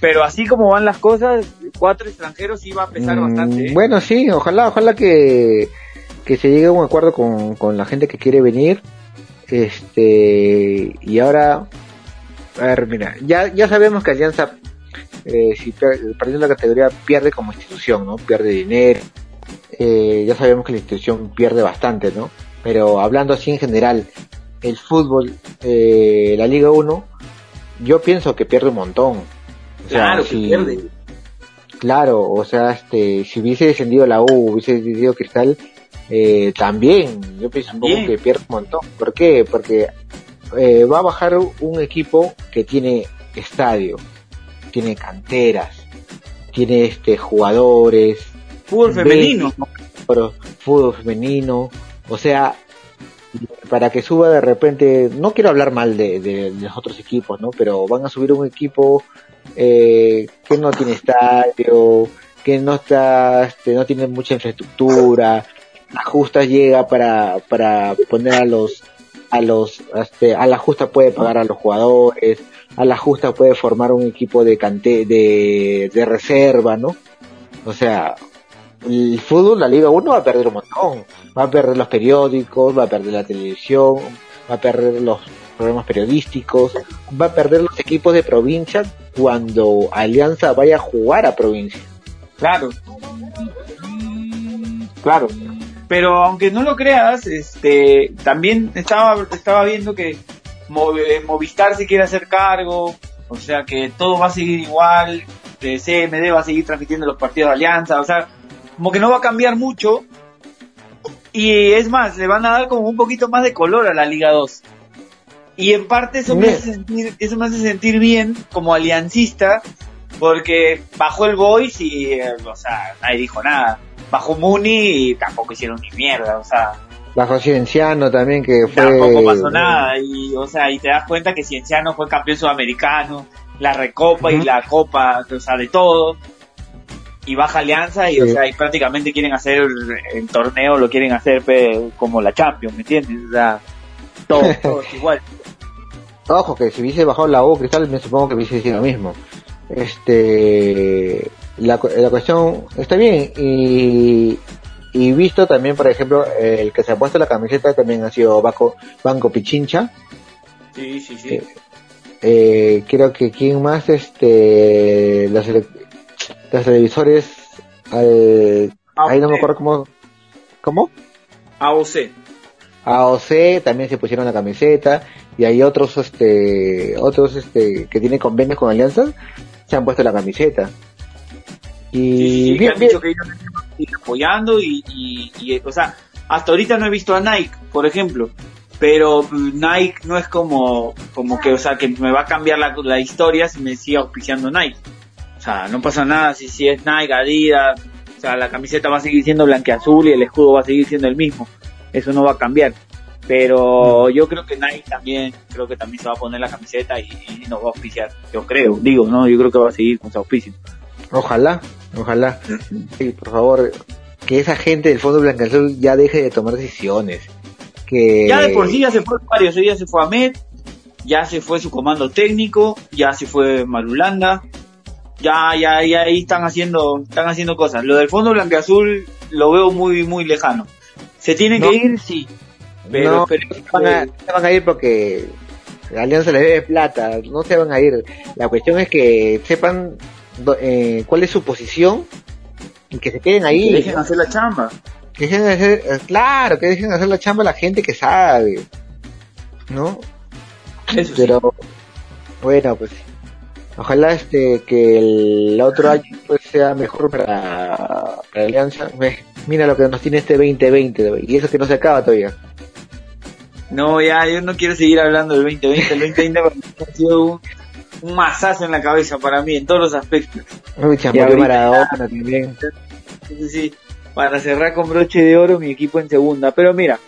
pero así como van las cosas, cuatro extranjeros sí va a pesar Mm, bastante. ¿eh? Bueno, sí, ojalá, ojalá que, que se llegue a un acuerdo con, con la gente que quiere venir. Este, y ahora, A ver, mira, ya, ya sabemos que Alianza, eh, si perdiendo la categoría, pierde como institución, ¿no? Pierde dinero. Eh, ya sabemos que la institución pierde bastante, ¿no? Pero hablando así en general, el fútbol, eh, la Liga 1, yo pienso que pierde un montón. O sea, Claro que si- pierde. Claro, o sea, este, si hubiese descendido la U, hubiese descendido Cristal, eh, también, yo pienso un poco que pierde un montón. ¿Por qué? Porque eh, va a bajar un equipo que tiene estadio, tiene canteras, tiene este jugadores, Fútbol femenino. pero fútbol femenino, o sea, para que suba de repente, no quiero hablar mal de, de- los otros equipos, ¿no? Pero van a subir un equipo eh, que no tiene estadio, que no está, este, no tiene mucha infraestructura, la justa llega para, para poner a los, a los, este, a la justa puede pagar a los jugadores, a la justa puede formar un equipo de cante, de, de reserva, ¿no? O sea, el fútbol, la Liga 1 va a perder un montón. Va a perder los periódicos, va a perder la televisión, va a perder los programas periodísticos, va a perder los equipos de provincia cuando Alianza vaya a jugar a provincia. Claro. Claro. Pero aunque no lo creas, este, también estaba, estaba viendo que eh, Movistar se quiere hacer cargo, o sea que todo va a seguir igual, que CMD va a seguir transmitiendo los partidos de Alianza, o sea, como que no va a cambiar mucho. Y es más, le van a dar como un poquito más de color a la Liga 2. Y en parte eso me hace sentir, eso me hace sentir bien como aliancista, porque bajó el Boys y, eh, o sea, nadie dijo nada. Bajó Muni y tampoco hicieron ni mierda, o sea, Bajo Cienciano también que fue... tampoco pasó nada. Y, o sea, y te das cuenta que Cienciano fue campeón sudamericano, la Recopa y la Copa, o sea, de todo. Y baja Alianza y, o sea, y prácticamente quieren hacer el, el torneo, lo quieren hacer pe, como la Champions, ¿me entiendes? O sea, todo, <laughs> todo es igual. Ojo, que si hubiese bajado la U Cristal, me supongo que hubiese sido lo mismo. Este, la, la cuestión está bien y, y visto también, por ejemplo, el que se ha puesto la camiseta también ha sido Banco, Banco Pichincha. Sí, sí, sí. Eh, creo que quién más, este, ele- los televisores, al- ahí no me acuerdo cómo, ¿cómo? AOC. AOC también se pusieron la camiseta y hay otros este otros este que tienen convenios con alianzas se han puesto la camiseta y bien, han bien, dicho que ellos están apoyando y, y, y, o sea, hasta ahorita no he visto a Nike, por ejemplo, pero mm, Nike no es como, como que, o sea, que me va a cambiar la, la historia si me sigue auspiciando Nike. Sea, no pasa nada si, si es Nike, Adidas, o sea, la camiseta va a seguir siendo blanqueazul y el escudo va a seguir siendo el mismo. Eso no va a cambiar. Pero yo creo que Nike también, creo que también se va a poner la camiseta y, y nos va a auspiciar. Yo creo, digo, ¿no? Yo creo que va a seguir con su auspicio. ojalá ojalá <laughs> sí, por favor que esa gente del fondo Blancaazul ya deje de tomar decisiones que Ya de por sí ya se fue varios, ya se fue Ahmed, ya se fue su comando técnico, ya se fue Marulanda, ya, ya, ya ahí están haciendo, están haciendo cosas. Lo del fondo blanqueazul lo veo muy, muy lejano. ¿Se tienen No. que ir? Sí. Pero no, se van, a, se van a ir porque la alianza les debe plata no se van a ir la cuestión es que sepan do- eh, cuál es su posición y que se queden ahí que dejen ¿no? hacer la chamba. que dejen de hacer, eh, claro, que dejen de hacer la chamba la gente que sabe, ¿no? Eso sí. Pero, bueno, pues, ojalá este, que el otro año pues sea mejor para, para Alianza. Mira lo que nos tiene este 2020, y eso que no se acaba todavía. No, ya, yo no quiero seguir hablando del 2020. El 2020 para mí ha sido un, un masazo en la cabeza para mí, en todos los aspectos. Uy, ahorita- Maradona también. Entonces sí, para cerrar con broche de oro mi equipo en segunda. Pero mira,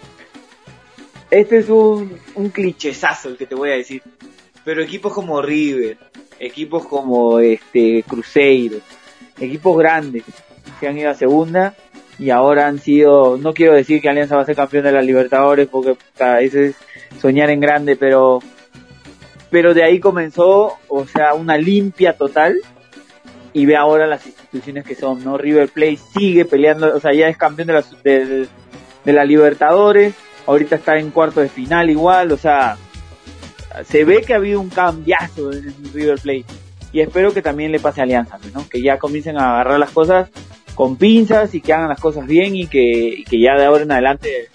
este es un, un clichezazo el que te voy a decir. Pero equipos como River, equipos como este Cruzeiro, equipos grandes que han ido a segunda y ahora han sido, no quiero decir que Alianza va a ser campeón de la Libertadores porque puta, eso es soñar en grande, pero pero de ahí comenzó, o sea, una limpia total y ve ahora las instituciones que son, ¿no? River Plate sigue peleando, o sea, ya es campeón de la, del- de la Libertadores, ahorita está en cuarto de final igual, o sea, se ve que ha habido un cambiazo en River Plate y espero que también le pase a Alianza, ¿no? Que ya comiencen a agarrar las cosas con pinzas y que hagan las cosas bien y que, y que ya de ahora en adelante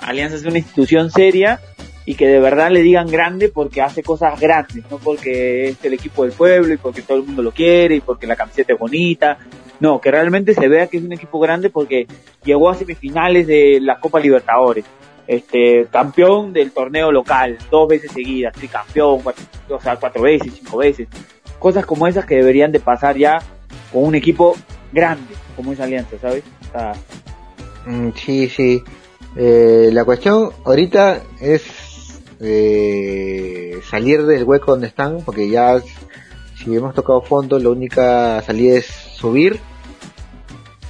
Alianza es una institución seria y que de verdad le digan grande porque hace cosas grandes, no porque es el equipo del pueblo y porque todo el mundo lo quiere y porque la camiseta es bonita. No, que realmente se vea que es un equipo grande porque llegó a semifinales de la Copa Libertadores, este campeón del torneo local dos veces seguidas, tricampeón, cuatro, o sea, cuatro veces, cinco veces. Cosas como esas que deberían de pasar ya con un equipo grande como es Alianza, ¿sabes? Mm, Sí, sí. Eh, la cuestión ahorita es eh, salir del hueco donde están, porque ya si hemos tocado fondo, la única salida es subir,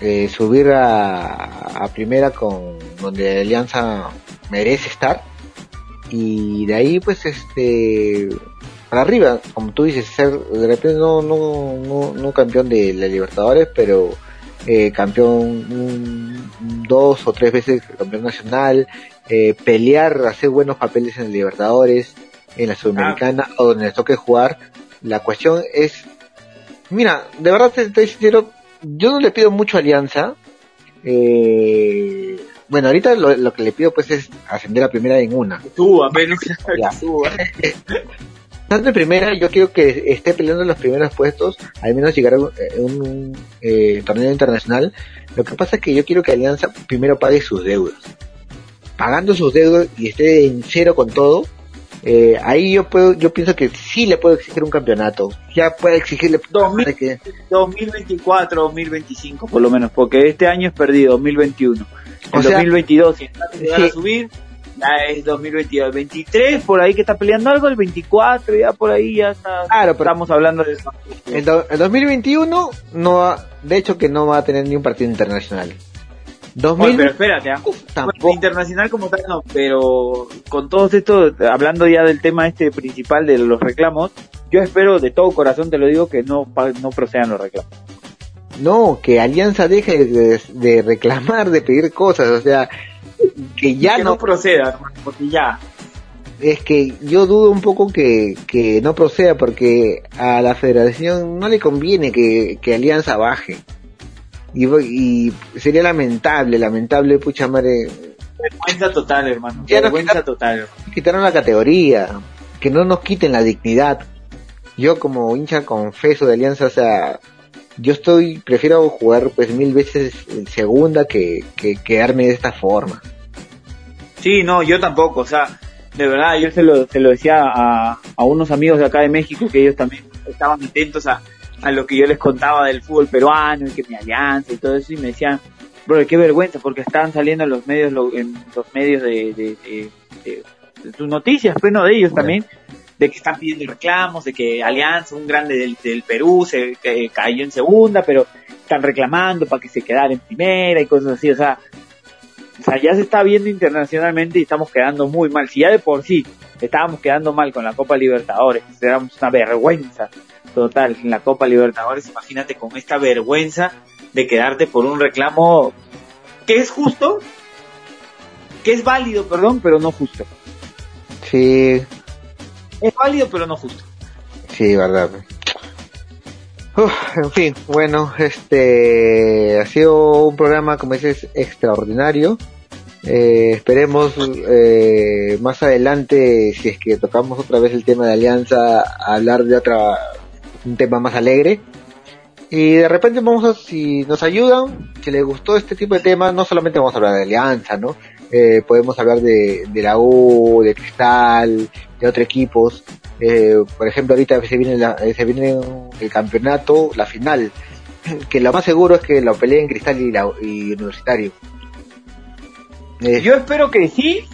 eh, subir a, a primera con donde Alianza merece estar, y de ahí pues este para arriba, como tú dices, ser de repente no no no, no campeón de la Libertadores, pero eh, campeón un- dos o tres veces campeón nacional, eh, pelear, hacer buenos papeles en el Libertadores, en la Sudamericana o donde les toque jugar. La cuestión es, mira, de verdad te estoy sincero, yo no le pido mucho Alianza. Eh, bueno, ahorita lo, lo que le pido pues es ascender a primera en una. suba, apenas <laughs> suba. <laughs> Tanto en primera, yo quiero que esté peleando en los primeros puestos, al menos llegar a un, eh, un, eh, torneo internacional. Lo que pasa es que yo quiero que Alianza primero pague sus deudas. Pagando sus deudas y esté en cero con todo, eh, ahí yo puedo, yo pienso que sí le puedo exigir un campeonato. Ya puede exigirle Dos mil- de que 2024, 2025 por lo menos, porque este año es perdido, 2021. O En sea, 2022, si sí. a subir, ya es 2022. El 23, por ahí que está peleando algo, el 24, ya por ahí ya está. Claro, pero- estamos hablando de eso. el, do- el 2021 no va, de hecho que no va a tener ni un partido internacional. Oye, 2000 pero espérate, tampoco. internacional como tal no, pero con todo esto, hablando ya del tema este principal de los reclamos, yo espero de todo corazón, te lo digo, que no, no procedan los reclamos. No, que Alianza deje de, de reclamar, de pedir cosas, o sea, que ya que no, no proceda, porque ya. es que yo dudo un poco que, que no proceda porque a la federación no le conviene que, que Alianza baje. Y, y sería lamentable, lamentable, pucha madre, Vergüenza total, hermano. Ya Vergüenza total. hermano. quitaron la categoría, que no nos quiten la dignidad. Yo como hincha confeso de Alianza, o sea, yo estoy, prefiero jugar pues mil veces en segunda que, que quedarme de esta forma. Sí, no, yo tampoco, o sea, de verdad, yo se lo, se lo decía a, a unos amigos de acá de México que ellos también estaban atentos a, a lo que yo les contaba del fútbol peruano y que mi alianza y todo eso y me decían, bro, qué vergüenza porque estaban saliendo en los medios, lo- en los medios de, de, de- de- sus noticias, pues no de ellos Bueno. también, de que están pidiendo reclamos, de que Alianza, un grande del, Perú, se que cayó en segunda, pero están reclamando para que se quedara en primera y cosas así, o sea, o sea, ya se está viendo internacionalmente y estamos quedando muy mal. Si ya de por sí estábamos quedando mal con la Copa Libertadores, éramos una vergüenza total en la Copa Libertadores, imagínate con esta vergüenza de quedarte por un reclamo que es justo, que es válido, perdón, pero no justo. Sí, Es válido, pero no justo. sí, verdad. En fin, bueno, este ha sido un programa, como dices, extraordinario. Eh, esperemos eh, más adelante, si es que tocamos otra vez el tema de Alianza, hablar de otra, un tema más alegre. Y de repente vamos a, si nos ayudan, si les gustó este tipo de temas, no solamente vamos a hablar de Alianza, ¿no? Eh, podemos hablar de, de la U, de Cristal, de otros equipos. Eh, por ejemplo, ahorita se viene, la- eh, se viene el campeonato, la final, <clears throat> que lo más seguro es que lo peleen Cristal y, la, y Universitario. Eh, Yo espero que sí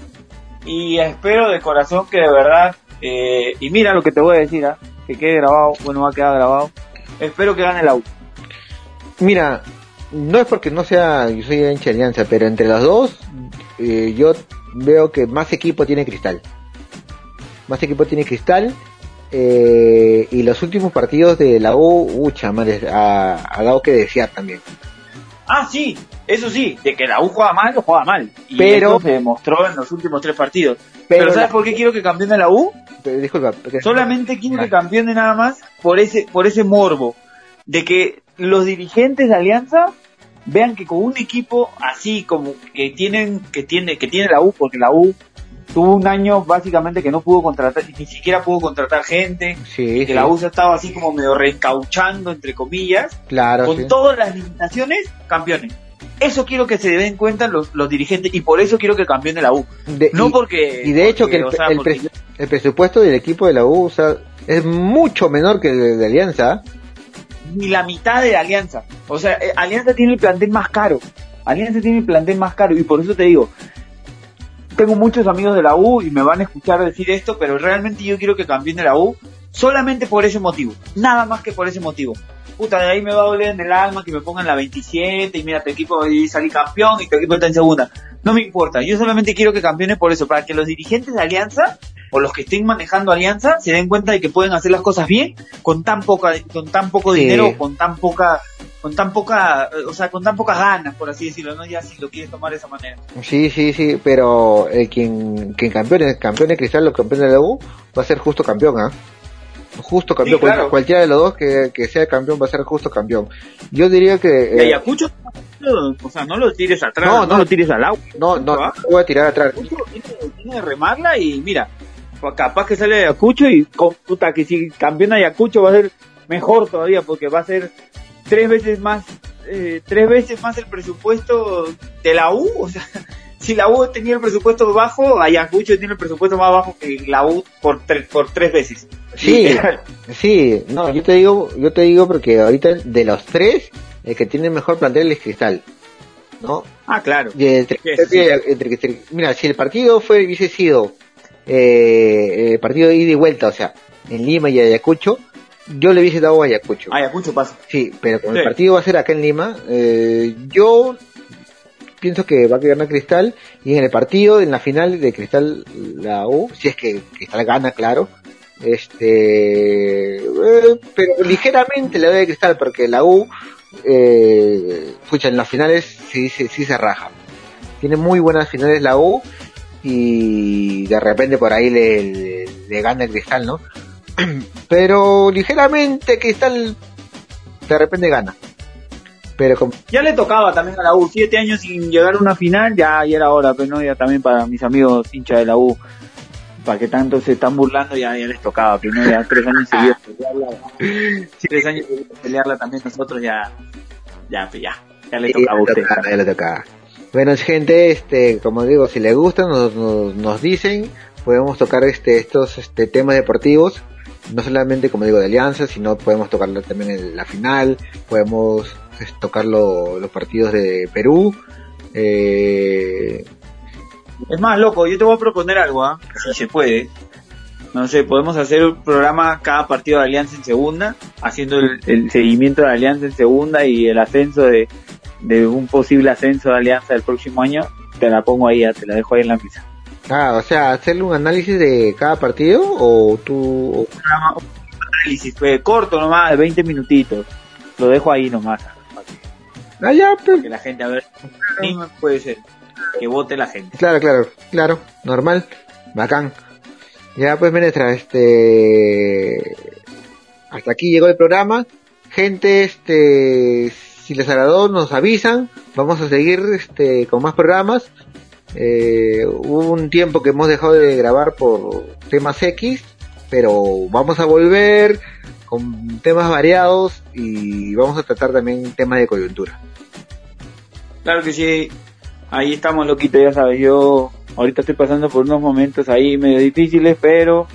y espero de corazón que de verdad, eh, y mira lo que te voy a decir, ¿ah? que quede grabado, bueno, va a quedar grabado. Espero que gane la U. Mira, no es porque no sea, yo soy hincha de Alianza, pero entre los dos, eh, yo veo que más equipo tiene Cristal. Más equipo tiene Cristal. eh, y los últimos partidos de la U, ucha, madre, ha, ha dado que desear también. Ah, sí, eso sí, de que la U juega mal, lo juega mal. Y Pero- eso se demostró en los últimos tres partidos. Pero Pero, ¿sabes la- por qué quiero que campeone la U? Disculpa. Solamente quiero Ah. que campeone nada más por ese, por ese morbo. De que los dirigentes de Alianza vean que con un equipo así como que tienen, que tiene, que tiene la U, porque la U tuvo un año básicamente que no pudo contratar, ni siquiera pudo contratar gente, Sí, que sí, la U se estaba así como medio reencauchando entre comillas, claro. con sí. todas las limitaciones, campeones. Eso quiero que se den cuenta los, los dirigentes y por eso quiero que campeone la U. De- No y- porque... Y de hecho porque, que el, o sea, el porque- pres- el presupuesto del equipo de la U o sea, es mucho menor que el de, de Alianza. Ni la mitad de Alianza. O sea, eh, Alianza tiene el plantel más caro. Alianza tiene el plantel más caro y por eso te digo, tengo muchos amigos de la U y me van a escuchar decir esto, pero realmente yo quiero que cambien de la U solamente por ese motivo. Nada más que por ese motivo. Puta, de ahí me va a doler en el alma que me pongan la 27 y mira, tu equipo a salir campeón y tu equipo está en segunda. No me importa, yo solamente quiero que campeone por eso, para que los dirigentes de Alianza o los que estén manejando Alianza se den cuenta de que pueden hacer las cosas bien con tan poca con tan poco Sí. dinero, con tan poca con tan poca, eh, o sea, con tan pocas ganas, por así decirlo, ¿no? Ya si lo quieres tomar de esa manera. Sí, sí, sí, pero eh, quien, quien campeone, campeón de cristal o campeón de la U va a ser justo campeón, ¿ah? Justo campeón, Sí, claro. cual- cualquiera de los dos que, que sea campeón va a ser justo campeón. Yo diría que... Y eh, O sea, no lo tires atrás, No, no, no. lo tires al agua. no, no, no voy a tirar atrás. Tiene, tiene que remarla y mira, pues capaz que sale Ayacucho y con, puta que si campeona Ayacucho va a ser mejor todavía porque va a ser tres veces más eh, tres veces más el presupuesto de la U, o sea, <laughs> si la U tenía el presupuesto bajo, Ayacucho tiene el presupuesto más bajo que la U por tre- por tres veces. Sí, <laughs> sí, no, yo te digo, yo te digo porque ahorita de los tres, el que tiene mejor plantel es Cristal, ¿no? Ah, claro. Y entre- Sí, sí, sí. entre- entre- mira, si el partido fue, hubiese sido eh, el partido de ida y vuelta, o sea, en Lima y Ayacucho, yo le hubiese dado a Ayacucho. Ayacucho pasa. Sí, pero como Sí. el partido va a ser acá en Lima, eh, yo pienso que va a ganar Cristal y en el partido, en la final de Cristal, la U, si es que Cristal gana, claro, este, eh, pero ligeramente le doy a Cristal porque la U, eh, en las finales sí, sí, sí se raja. Tiene muy buenas finales la U y de repente por ahí le, gana el Cristal, ¿no? <clears throat> pero ligeramente Cristal de repente gana. Pero como, Ya le tocaba también a la U, siete años sin llegar a una final, ya, ya era hora, pero no, ya también para mis amigos hinchas de la U, para que tanto se están burlando, ya, ya les tocaba, no, ya tres años seguidos <laughs> pelearla, si tres años seguidos pelearla también nosotros ya, ya, pues ya, ya le tocaba a usted. tocaba, ya le tocaba. Bueno, gente, este, como digo, si les gusta, nos, nos, nos dicen, podemos tocar este, estos, este, temas deportivos, no solamente, como digo, de alianza, sino podemos tocarlo también en la final, podemos tocar lo- los partidos de Perú, eh, Es más, loco, yo te voy a proponer algo, ¿ah? Si se puede. No sé, podemos hacer un programa cada partido de Alianza en segunda, haciendo el, el seguimiento de Alianza en segunda y el ascenso de, de un posible ascenso de Alianza el próximo año. Te la pongo ahí, ya, te la dejo ahí en la mesa. ah, o sea, hacerle un análisis de cada partido, o tú, o- Programa- un análisis fue corto nomás, de 20 minutitos. Lo dejo ahí nomás, ah, ya, pues, que la gente, a ver, anime, puede ser, que vote la gente. Claro, claro, claro, normal, bacán. Ya pues Menestra, este hasta aquí llegó el programa. Gente, este si les agradó nos avisan, vamos a seguir este con más programas. Eh, hubo un tiempo que hemos dejado de grabar por temas X, pero vamos a volver con temas variados y vamos a tratar también temas de coyuntura. Claro que sí, ahí estamos loquito, ya sabes, yo ahorita estoy pasando por unos momentos ahí medio difíciles, pero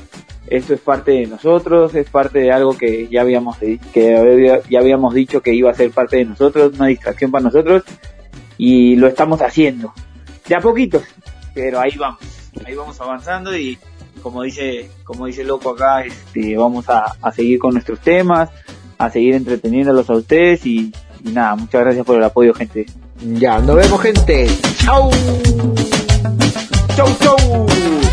esto es parte de nosotros, es parte de algo que ya habíamos que ya habíamos dicho que iba a ser parte de nosotros, una distracción para nosotros y lo estamos haciendo. De a poquito, pero ahí vamos, ahí vamos avanzando y como dice, como dice loco acá, este, vamos a, a seguir con nuestros temas, a seguir entreteniéndolos a ustedes y nada, muchas gracias por el apoyo gente. Ya, nos vemos gente. Chao. Chau, chau.